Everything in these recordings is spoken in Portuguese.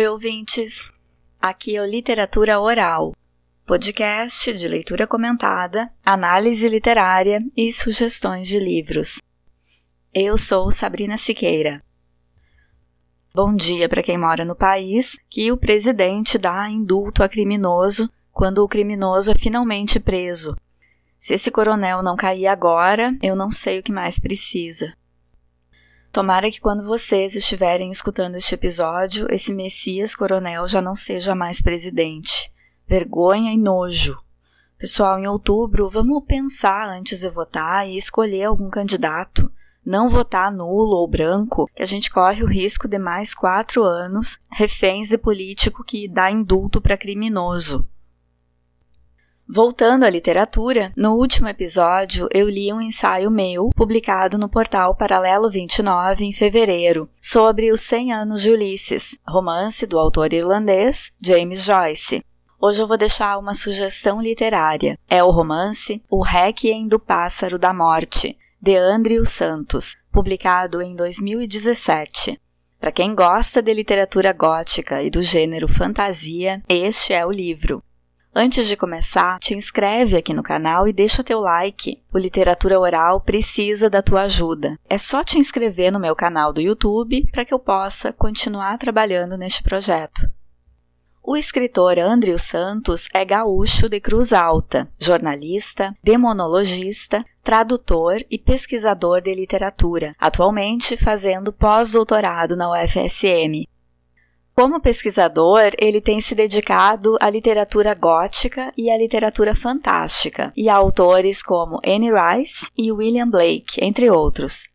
Oi, ouvintes! Aqui é o Literatura Oral, podcast de leitura comentada, análise literária e sugestões de livros. Eu sou Sabrina Siqueira. Bom dia para quem mora no país que o presidente dá indulto a criminoso quando o criminoso é finalmente preso. Se esse coronel não cair agora, eu não sei o que mais precisa. Tomara que quando vocês estiverem escutando este episódio, esse Messias Coronel já não seja mais presidente. Vergonha e nojo. Pessoal, em outubro, vamos pensar antes de votar e escolher algum candidato. Não votar nulo ou branco, que a gente corre o risco de mais quatro anos reféns de político que dá indulto para criminoso. Voltando à literatura, no último episódio eu li um ensaio meu, publicado no portal Paralelo 29 em fevereiro, sobre os 100 anos de Ulisses, romance do autor irlandês James Joyce. Hoje eu vou deixar uma sugestão literária. É o romance O Requiem do Pássaro da Morte, de Andrew Santos, publicado em 2017. Para quem gosta de literatura gótica e do gênero fantasia, este é o livro. Antes de começar, te inscreve aqui no canal e deixa teu like. O Literatura Oral precisa da tua ajuda. É só te inscrever no meu canal do YouTube para que eu possa continuar trabalhando neste projeto. O escritor Andrew Santos é gaúcho de Cruz Alta, jornalista, demonologista, tradutor e pesquisador de literatura, atualmente fazendo pós-doutorado na UFSM. Como pesquisador, ele tem se dedicado à literatura gótica e à literatura fantástica, e a autores como Anne Rice e William Blake, entre outros.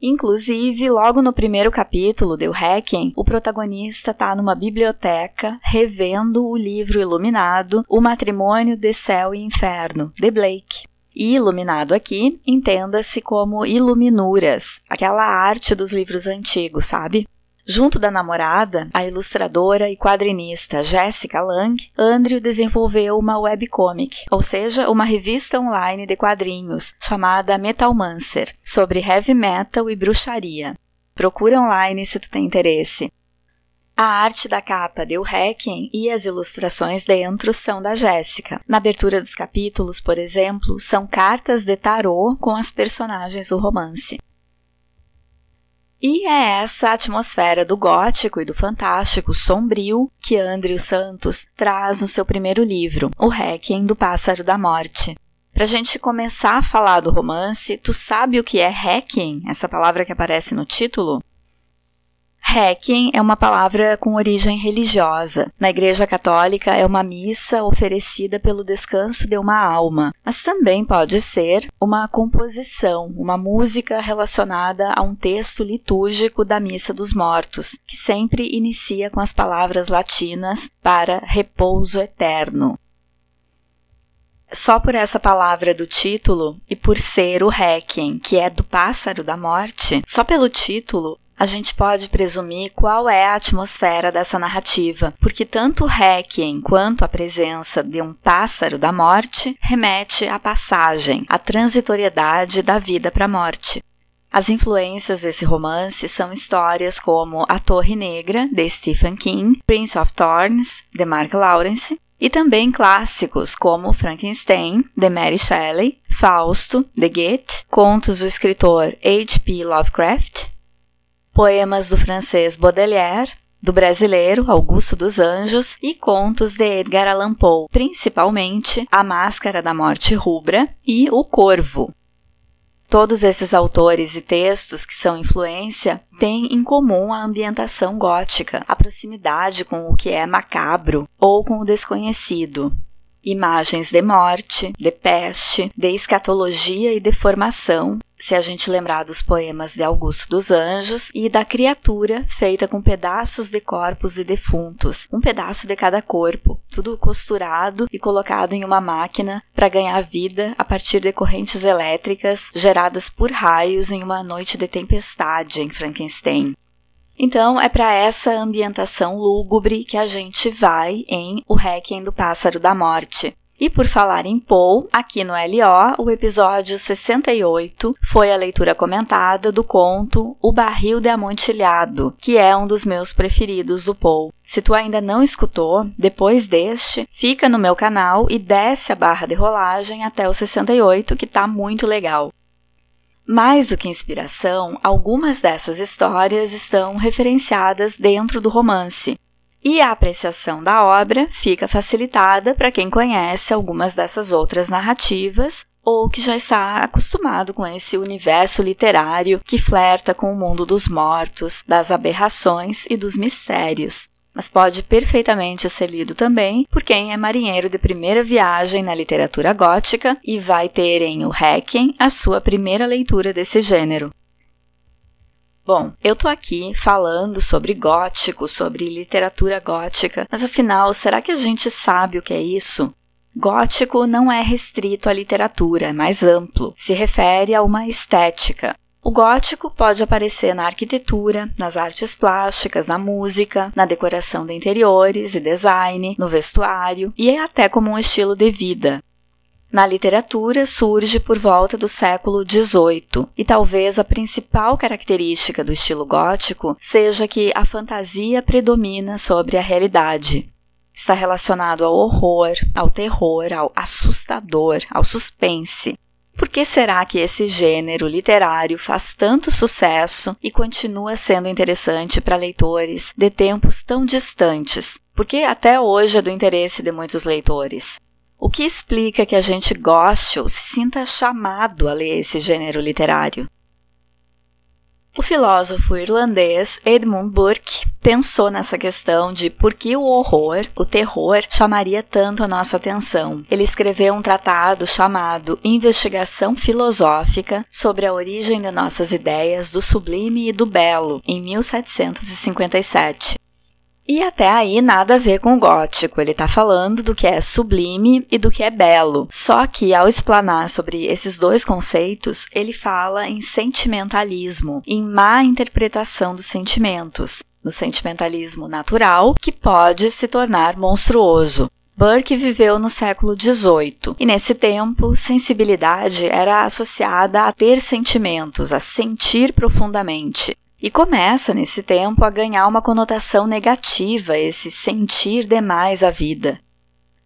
Inclusive, logo no primeiro capítulo de O Hacking, o protagonista está numa biblioteca revendo o livro iluminado O Matrimônio de Céu e Inferno, de Blake. E iluminado aqui, entenda-se como iluminuras, aquela arte dos livros antigos, sabe? Junto da namorada, a ilustradora e quadrinista Jessica Lang, Andrew desenvolveu uma webcomic, ou seja, uma revista online de quadrinhos, chamada Metalmancer, sobre heavy metal e bruxaria. Procura online se tu tem interesse. A arte da capa deu hacking e as ilustrações dentro são da Jéssica. Na abertura dos capítulos, por exemplo, são cartas de tarô com as personagens do romance. E é essa atmosfera do gótico e do fantástico sombrio que Andrew Santos traz no seu primeiro livro, O Requiem do Pássaro da Morte. Para a gente começar a falar do romance, tu sabe o que é Requiem, essa palavra que aparece no título? Requiem é uma palavra com origem religiosa. Na Igreja Católica é uma missa oferecida pelo descanso de uma alma, mas também pode ser uma composição, uma música relacionada a um texto litúrgico da Missa dos Mortos, que sempre inicia com as palavras latinas para repouso eterno. Só por essa palavra do título e por ser o Requiem, que é do pássaro da morte, só pelo título a gente pode presumir qual é a atmosfera dessa narrativa, porque tanto o Requiem quanto a presença de um pássaro da morte remete à passagem, à transitoriedade da vida para a morte. As influências desse romance são histórias como A Torre Negra, de Stephen King, Prince of Thorns, de Mark Lawrence, e também clássicos como Frankenstein, de Mary Shelley, Fausto, de Goethe, contos do escritor H.P. Lovecraft, poemas do francês Baudelaire, do brasileiro Augusto dos Anjos e contos de Edgar Allan Poe, principalmente A Máscara da Morte Rubra e O Corvo. Todos esses autores e textos que são influência têm em comum a ambientação gótica, a proximidade com o que é macabro ou com o desconhecido. Imagens de morte, de peste, de escatologia e deformação se a gente lembrar dos poemas de Augusto dos Anjos e da criatura feita com pedaços de corpos de defuntos, um pedaço de cada corpo, tudo costurado e colocado em uma máquina para ganhar vida a partir de correntes elétricas geradas por raios em uma noite de tempestade em Frankenstein. Então, é para essa ambientação lúgubre que a gente vai em O Requiem do Pássaro da Morte. E por falar em Poe, aqui no LO, o episódio 68 foi a leitura comentada do conto O Barril de Amontilhado, que é um dos meus preferidos do Poe. Se tu ainda não escutou, depois deste, fica no meu canal e desce a barra de rolagem até o 68, que tá muito legal. Mais do que inspiração, algumas dessas histórias estão referenciadas dentro do romance, e a apreciação da obra fica facilitada para quem conhece algumas dessas outras narrativas ou que já está acostumado com esse universo literário que flerta com o mundo dos mortos, das aberrações e dos mistérios. Mas pode perfeitamente ser lido também por quem é marinheiro de primeira viagem na literatura gótica e vai ter em O Requiem a sua primeira leitura desse gênero. Bom, eu tô aqui falando sobre gótico, sobre literatura gótica, mas afinal, será que a gente sabe o que é isso? Gótico não é restrito à literatura, é mais amplo, se refere a uma estética. O gótico pode aparecer na arquitetura, nas artes plásticas, na música, na decoração de interiores e design, no vestuário e é até como um estilo de vida. Na literatura, surge por volta do século XVIII, e talvez a principal característica do estilo gótico seja que a fantasia predomina sobre a realidade. Está relacionado ao horror, ao terror, ao assustador, ao suspense. Por que será que esse gênero literário faz tanto sucesso e continua sendo interessante para leitores de tempos tão distantes? Porque até hoje é do interesse de muitos leitores. O que explica que a gente goste ou se sinta chamado a ler esse gênero literário? O filósofo irlandês Edmund Burke pensou nessa questão de por que o horror, o terror, chamaria tanto a nossa atenção. Ele escreveu um tratado chamado Investigação Filosófica sobre a origem de nossas ideias do sublime e do belo, em 1757. E até aí nada a ver com o gótico, ele está falando do que é sublime e do que é belo. Só que ao explanar sobre esses dois conceitos, ele fala em sentimentalismo, em má interpretação dos sentimentos, no sentimentalismo natural, que pode se tornar monstruoso. Burke viveu no século XVIII e, nesse tempo, sensibilidade era associada a ter sentimentos, a sentir profundamente. E começa, nesse tempo, a ganhar uma conotação negativa esse sentir demais a vida,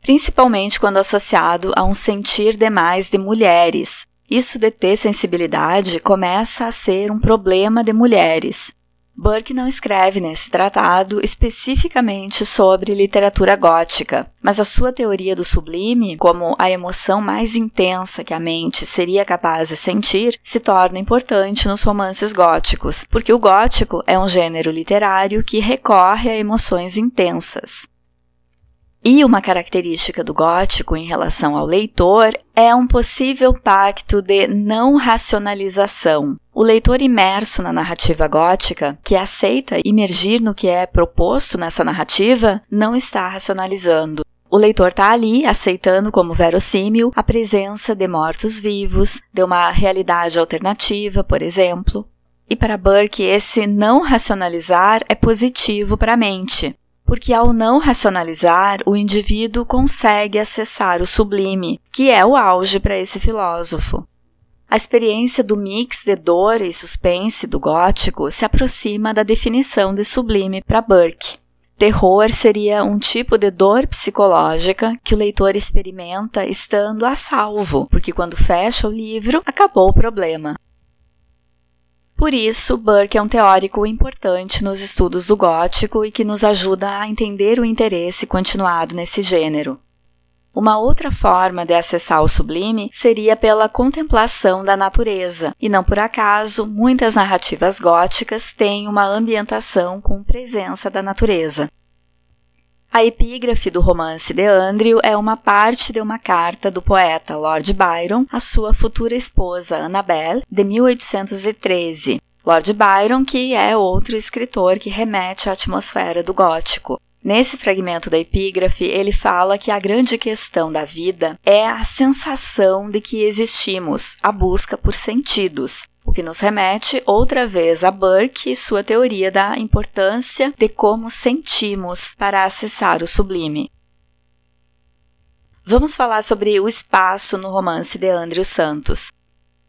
principalmente quando associado a um sentir demais de mulheres. Isso de ter sensibilidade começa a ser um problema de mulheres, Burke não escreve nesse tratado especificamente sobre literatura gótica, mas a sua teoria do sublime, como a emoção mais intensa que a mente seria capaz de sentir, se torna importante nos romances góticos, porque o gótico é um gênero literário que recorre a emoções intensas. E uma característica do gótico em relação ao leitor é um possível pacto de não racionalização. O leitor imerso na narrativa gótica, que aceita imergir no que é proposto nessa narrativa, não está racionalizando. O leitor está ali aceitando como verossímil a presença de mortos-vivos, de uma realidade alternativa, por exemplo. E para Burke, esse não racionalizar é positivo para a mente, porque ao não racionalizar, o indivíduo consegue acessar o sublime, que é o auge para esse filósofo. A experiência do mix de dor e suspense do gótico se aproxima da definição de sublime para Burke. Terror seria um tipo de dor psicológica que o leitor experimenta estando a salvo, porque quando fecha o livro, acabou o problema. Por isso, Burke é um teórico importante nos estudos do gótico e que nos ajuda a entender o interesse continuado nesse gênero. Uma outra forma de acessar o sublime seria pela contemplação da natureza, e não por acaso muitas narrativas góticas têm uma ambientação com presença da natureza. A epígrafe do romance de Andrew é uma parte de uma carta do poeta Lord Byron à sua futura esposa Annabel, de 1813. Lord Byron, que é outro escritor que remete à atmosfera do gótico. Nesse fragmento da epígrafe, ele fala que a grande questão da vida é a sensação de que existimos, a busca por sentidos o que nos remete outra vez a Burke e sua teoria da importância de como sentimos para acessar o sublime. Vamos falar sobre o espaço no romance de Andrew Santos.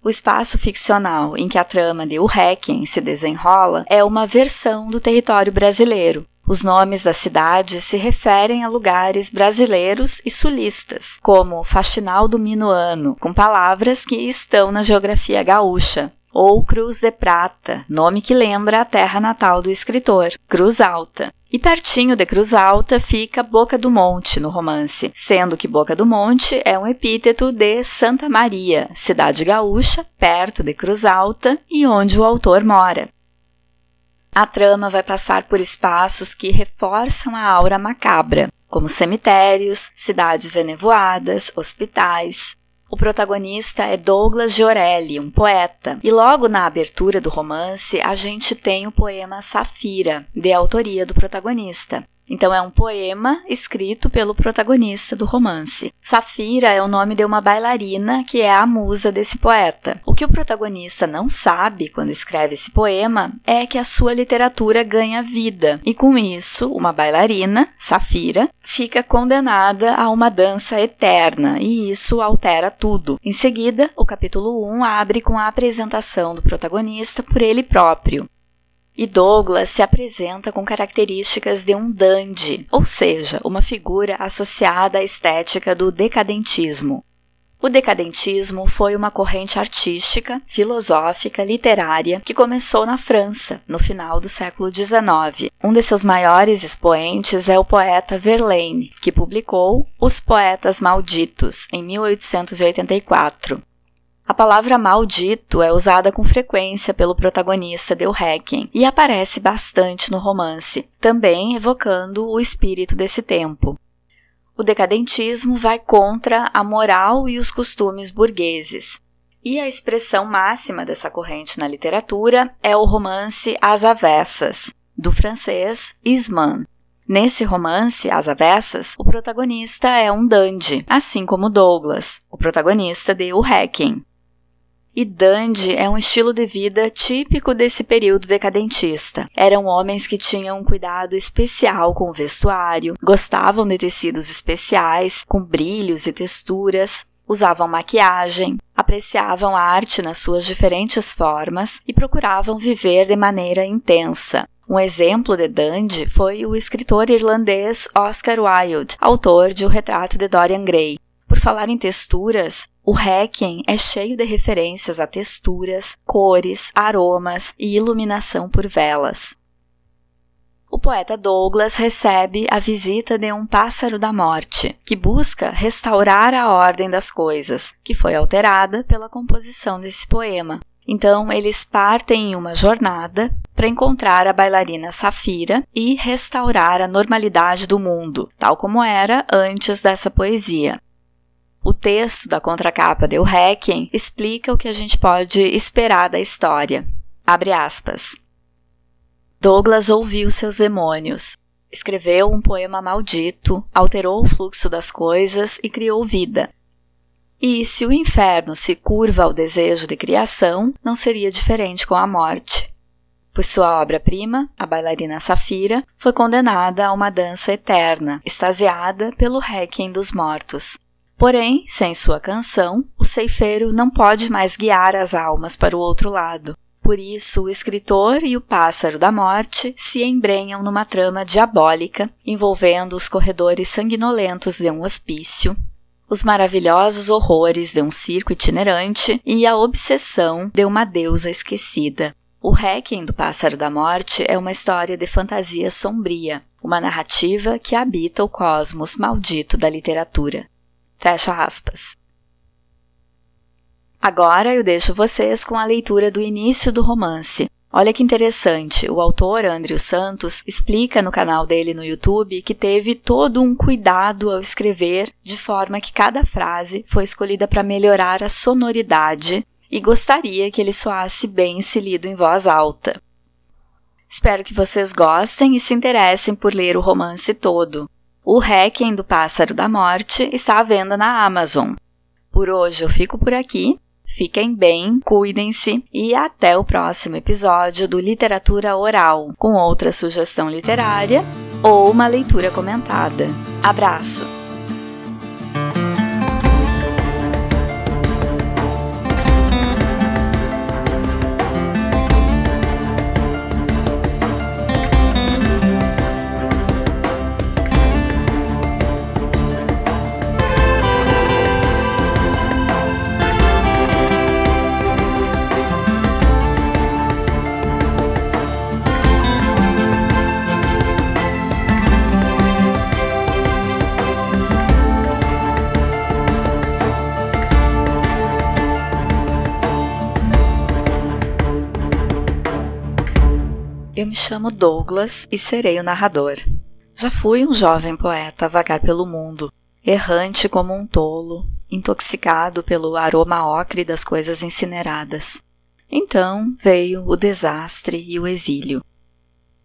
O espaço ficcional em que a trama de O Requiem se desenrola é uma versão do território brasileiro. Os nomes da cidade se referem a lugares brasileiros e sulistas, como Faxinal do Minuano, com palavras que estão na geografia gaúcha, ou Cruz de Prata, nome que lembra a terra natal do escritor, Cruz Alta. E pertinho de Cruz Alta fica Boca do Monte no romance, sendo que Boca do Monte é um epíteto de Santa Maria, cidade gaúcha, perto de Cruz Alta e onde o autor mora. A trama vai passar por espaços que reforçam a aura macabra, como cemitérios, cidades enevoadas, hospitais, o protagonista é Douglas Giorelli, um poeta, e logo na abertura do romance a gente tem o poema Safira, de autoria do protagonista. Então é um poema escrito pelo protagonista do romance. Safira é o nome de uma bailarina que é a musa desse poeta. O que o protagonista não sabe quando escreve esse poema é que a sua literatura ganha vida, e com isso, uma bailarina, Safira, fica condenada a uma dança eterna, e isso altera tudo. Em seguida, o capítulo 1 abre com a apresentação do protagonista por ele próprio. E Douglas se apresenta com características de um dandy, ou seja, uma figura associada à estética do decadentismo. O decadentismo foi uma corrente artística, filosófica, literária que começou na França, no final do século XIX. Um de seus maiores expoentes é o poeta Verlaine, que publicou Os Poetas Malditos, em 1884. A palavra maldito é usada com frequência pelo protagonista Del Requiem e aparece bastante no romance, também evocando o espírito desse tempo. O decadentismo vai contra a moral e os costumes burgueses. E a expressão máxima dessa corrente na literatura é o romance As Avessas, do francês Isman. Nesse romance, As Avessas, o protagonista é um dandy, assim como Douglas, o protagonista de O Requiem. E dandy é um estilo de vida típico desse período decadentista. Eram homens que tinham um cuidado especial com o vestuário, gostavam de tecidos especiais, com brilhos e texturas, usavam maquiagem, apreciavam a arte nas suas diferentes formas e procuravam viver de maneira intensa. Um exemplo de dandy foi o escritor irlandês Oscar Wilde, autor de O Retrato de Dorian Gray. Por falar em texturas, o Requiem é cheio de referências a texturas, cores, aromas e iluminação por velas. O poeta Douglas recebe a visita de um pássaro da morte, que busca restaurar a ordem das coisas, que foi alterada pela composição desse poema. Então, eles partem em uma jornada para encontrar a bailarina Safira e restaurar a normalidade do mundo, tal como era antes dessa poesia. O texto da contracapa de O Requiem explica o que a gente pode esperar da história. Abre aspas. Douglas ouviu seus demônios, escreveu um poema maldito, alterou o fluxo das coisas e criou vida. E se o inferno se curva ao desejo de criação, não seria diferente com a morte. Pois sua obra-prima, a bailarina Safira, foi condenada a uma dança eterna, extasiada pelo requiem dos mortos, Porém, sem sua canção, o ceifeiro não pode mais guiar as almas para o outro lado. Por isso, o escritor e o pássaro da morte se embrenham numa trama diabólica envolvendo os corredores sanguinolentos de um hospício, os maravilhosos horrores de um circo itinerante e a obsessão de uma deusa esquecida. O Requiem do Pássaro da Morte é uma história de fantasia sombria, uma narrativa que habita o cosmos maldito da literatura. Fecha aspas. Agora eu deixo vocês com a leitura do início do romance. Olha que interessante, o autor Andrew Santos explica no canal dele no YouTube que teve todo um cuidado ao escrever, de forma que cada frase foi escolhida para melhorar a sonoridade e gostaria que ele soasse bem se lido em voz alta. Espero que vocês gostem e se interessem por ler o romance todo. O Requiem do Pássaro da Morte está à venda na Amazon. Por hoje eu fico por aqui. Fiquem bem, cuidem-se e até o próximo episódio do Literatura Oral, com outra sugestão literária ou uma leitura comentada. Abraço! Me chamo Douglas e serei o narrador. Já fui um jovem poeta a vagar pelo mundo, errante como um tolo, intoxicado pelo aroma ocre das coisas incineradas. Então veio o desastre e o exílio.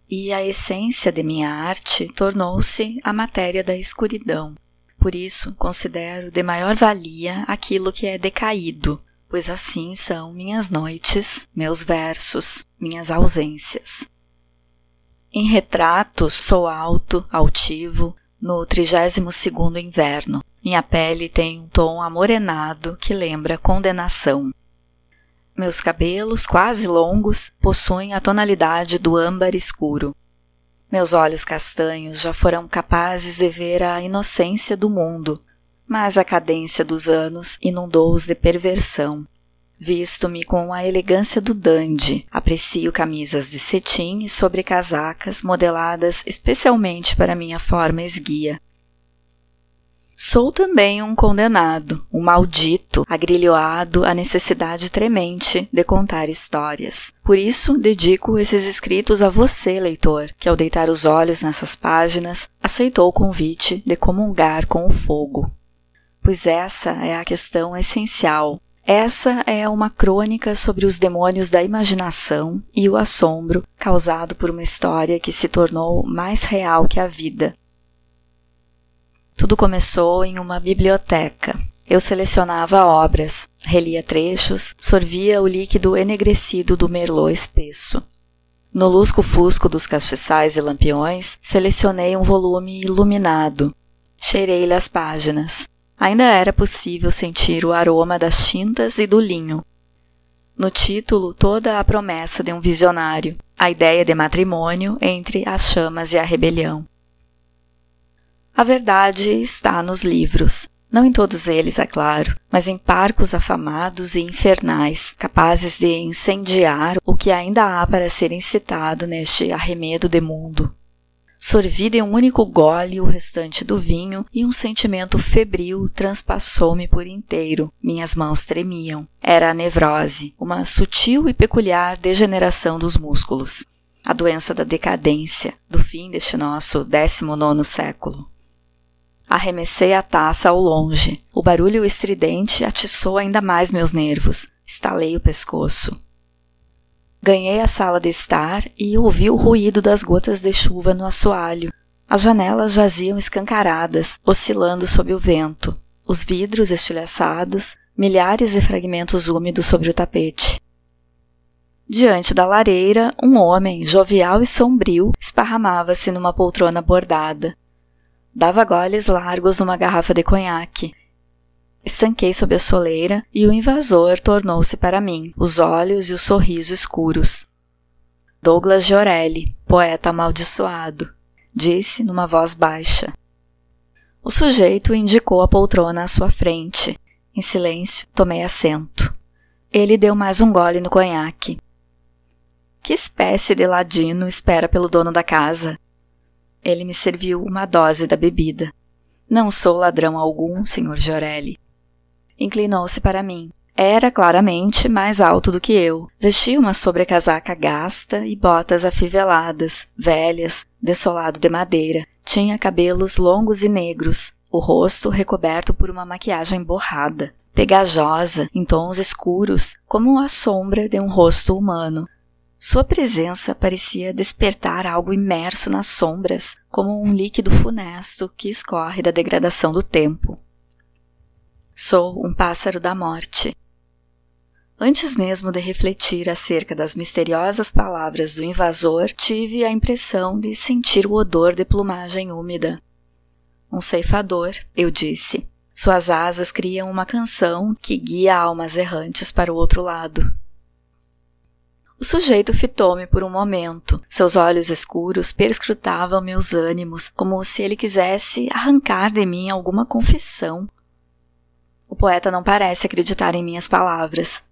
E a essência de minha arte tornou-se a matéria da escuridão. Por isso, considero de maior valia aquilo que é decaído, pois assim são minhas noites, meus versos, minhas ausências. Em retratos sou alto, altivo, no 32º inverno. Minha pele tem um tom amorenado que lembra condenação. Meus cabelos, quase longos, possuem a tonalidade do âmbar escuro. Meus olhos castanhos já foram capazes de ver a inocência do mundo, mas a cadência dos anos inundou-os de perversão. Visto-me com a elegância do dandy, aprecio camisas de cetim e sobrecasacas modeladas especialmente para minha forma esguia. Sou também um condenado, um maldito, agrilhoado à necessidade tremente de contar histórias. Por isso, dedico esses escritos a você, leitor, que ao deitar os olhos nessas páginas, aceitou o convite de comungar com o fogo. Pois essa é a questão essencial essa é uma crônica sobre os demônios da imaginação e o assombro causado por uma história que se tornou mais real que a vida. Tudo começou em uma biblioteca. Eu selecionava obras, relia trechos, sorvia o líquido enegrecido do merlot espesso. No lusco-fusco dos castiçais e lampiões, selecionei um volume iluminado. Cheirei-lhe as páginas. Ainda era possível sentir o aroma das tintas e do linho. No título, toda a promessa de um visionário, a ideia de matrimônio entre as chamas e a rebelião. A verdade está nos livros, não em todos eles, é claro, mas em parcos afamados e infernais, capazes de incendiar o que ainda há para ser incitado neste arremedo de mundo. Sorvi de um único gole o restante do vinho e um sentimento febril transpassou-me por inteiro. Minhas mãos tremiam. Era a nevrose, uma sutil e peculiar degeneração dos músculos. A doença da decadência, do fim deste nosso décimo nono século. Arremessei a taça ao longe. O barulho estridente atiçou ainda mais meus nervos. Estalei o pescoço. Ganhei a sala de estar e ouvi o ruído das gotas de chuva no assoalho. As janelas jaziam escancaradas, oscilando sob o vento. Os vidros estilhaçados, milhares de fragmentos úmidos sobre o tapete. Diante da lareira, um homem, jovial e sombrio, esparramava-se numa poltrona bordada. Dava goles largos numa garrafa de conhaque Estanquei sob a soleira e o invasor tornou-se para mim, os olhos e o sorriso escuros. Douglas Giorelli, poeta amaldiçoado, disse numa voz baixa. O sujeito indicou a poltrona à sua frente. Em silêncio, tomei assento. Ele deu mais um gole no conhaque. Que espécie de ladino espera pelo dono da casa? Ele me serviu uma dose da bebida. Não sou ladrão algum, Sr. Giorelli. Inclinou-se para mim. Era claramente mais alto do que eu. Vestia uma sobrecasaca gasta e botas afiveladas, velhas, desolado de madeira. Tinha cabelos longos e negros, o rosto recoberto por uma maquiagem borrada, pegajosa, em tons escuros, como a sombra de um rosto humano. Sua presença parecia despertar algo imerso nas sombras, como um líquido funesto que escorre da degradação do tempo. Sou um pássaro da morte. Antes mesmo de refletir acerca das misteriosas palavras do invasor, tive a impressão de sentir o odor de plumagem úmida. Um ceifador, eu disse. Suas asas criam uma canção que guia almas errantes para o outro lado. O sujeito fitou-me por um momento. Seus olhos escuros perscrutavam meus ânimos, como se ele quisesse arrancar de mim alguma confissão. O poeta não parece acreditar em minhas palavras.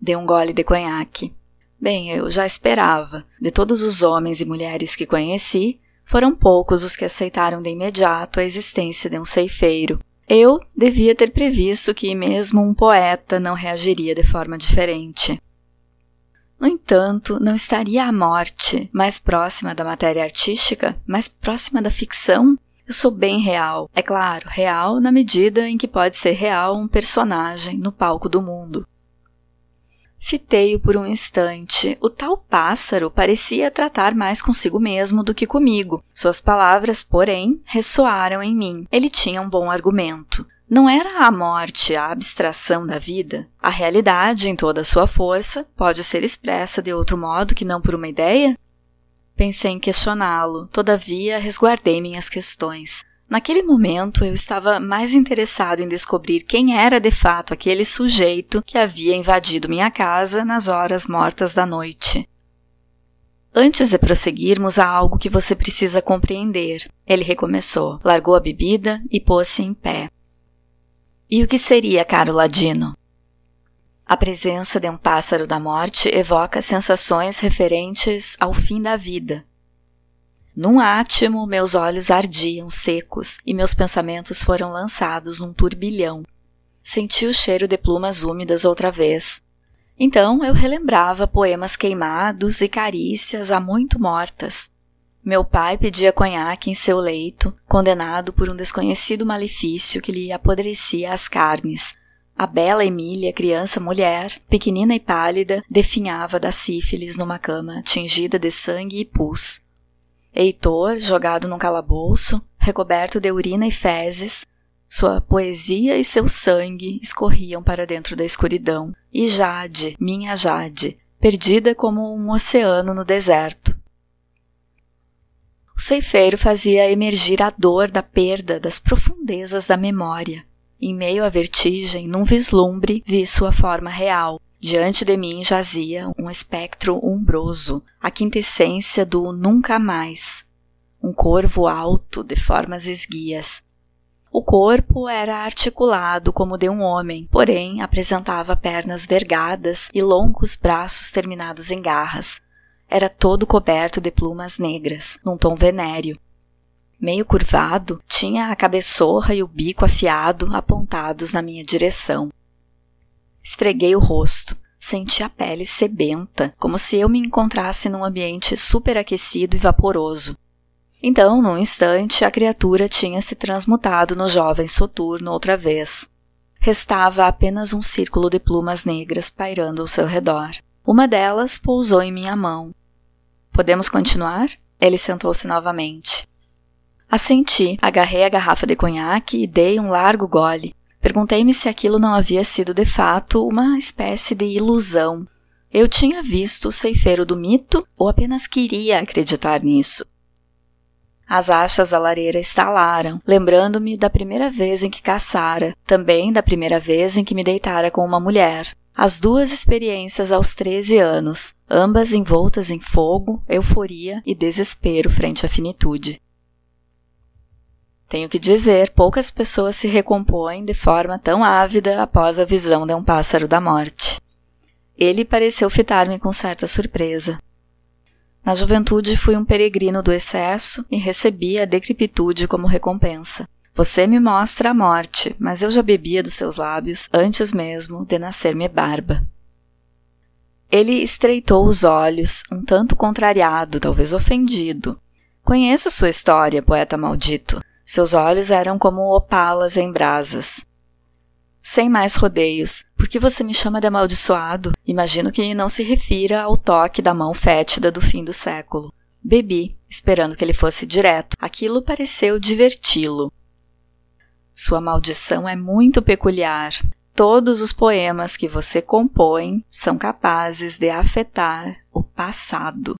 Dei um gole de conhaque. Bem, eu já esperava. De todos os homens e mulheres que conheci, foram poucos os que aceitaram de imediato a existência de um ceifeiro. Eu devia ter previsto que mesmo um poeta não reagiria de forma diferente. No entanto, não estaria a morte mais próxima da matéria artística, mais próxima da ficção? Eu sou bem real. É claro, real na medida em que pode ser real um personagem no palco do mundo. Fitei-o por um instante. O tal pássaro parecia tratar mais consigo mesmo do que comigo. Suas palavras, porém, ressoaram em mim. Ele tinha um bom argumento. Não era a morte a abstração da vida? A realidade, em toda a sua força, pode ser expressa de outro modo que não por uma ideia? Pensei em questioná-lo, todavia resguardei minhas questões. Naquele momento eu estava mais interessado em descobrir quem era de fato aquele sujeito que havia invadido minha casa nas horas mortas da noite. Antes de prosseguirmos, há algo que você precisa compreender. Ele recomeçou, largou a bebida e pôs-se em pé. E o que seria, caro Ladino? A presença de um pássaro da morte evoca sensações referentes ao fim da vida. Num átimo, meus olhos ardiam secos e meus pensamentos foram lançados num turbilhão. Senti o cheiro de plumas úmidas outra vez. Então eu relembrava poemas queimados e carícias há muito mortas, meu pai pedia conhaque em seu leito, condenado por um desconhecido malefício que lhe apodrecia as carnes. A bela Emília, criança mulher, pequenina e pálida, definhava da sífilis numa cama tingida de sangue e pus. Heitor, jogado num calabouço, recoberto de urina e fezes, sua poesia e seu sangue escorriam para dentro da escuridão. E Jade, minha Jade, perdida como um oceano no deserto. O ceifeiro fazia emergir a dor da perda das profundezas da memória. Em meio à vertigem, num vislumbre, vi sua forma real. Diante de mim jazia um espectro umbroso, a quintessência do nunca mais. Um corvo alto, de formas esguias. O corpo era articulado como de um homem, porém apresentava pernas vergadas e longos braços terminados em garras, era todo coberto de plumas negras, num tom venéreo. Meio curvado, tinha a cabeçorra e o bico afiado apontados na minha direção. Esfreguei o rosto, senti a pele sebenta, como se eu me encontrasse num ambiente superaquecido e vaporoso. Então, num instante, a criatura tinha se transmutado no jovem soturno outra vez. Restava apenas um círculo de plumas negras pairando ao seu redor. Uma delas pousou em minha mão, Podemos continuar? Ele sentou-se novamente. Assenti, agarrei a garrafa de conhaque e dei um largo gole. Perguntei-me se aquilo não havia sido de fato uma espécie de ilusão. Eu tinha visto o ceifeiro do mito ou apenas queria acreditar nisso? As achas da lareira estalaram, lembrando-me da primeira vez em que caçara, também da primeira vez em que me deitara com uma mulher. As duas experiências aos 13 anos, ambas envoltas em fogo, euforia e desespero frente à finitude. Tenho que dizer, poucas pessoas se recompõem de forma tão ávida após a visão de um pássaro da morte. Ele pareceu fitar-me com certa surpresa. Na juventude fui um peregrino do excesso e recebi a decrepitude como recompensa. Você me mostra a morte, mas eu já bebia dos seus lábios antes mesmo de nascer-me barba. Ele estreitou os olhos, um tanto contrariado, talvez ofendido. Conheço sua história, poeta maldito. Seus olhos eram como opalas em brasas. Sem mais rodeios, por que você me chama de amaldiçoado? Imagino que não se refira ao toque da mão fétida do fim do século. Bebi, esperando que ele fosse direto. Aquilo pareceu diverti-lo. Sua maldição é muito peculiar. Todos os poemas que você compõe são capazes de afetar o passado.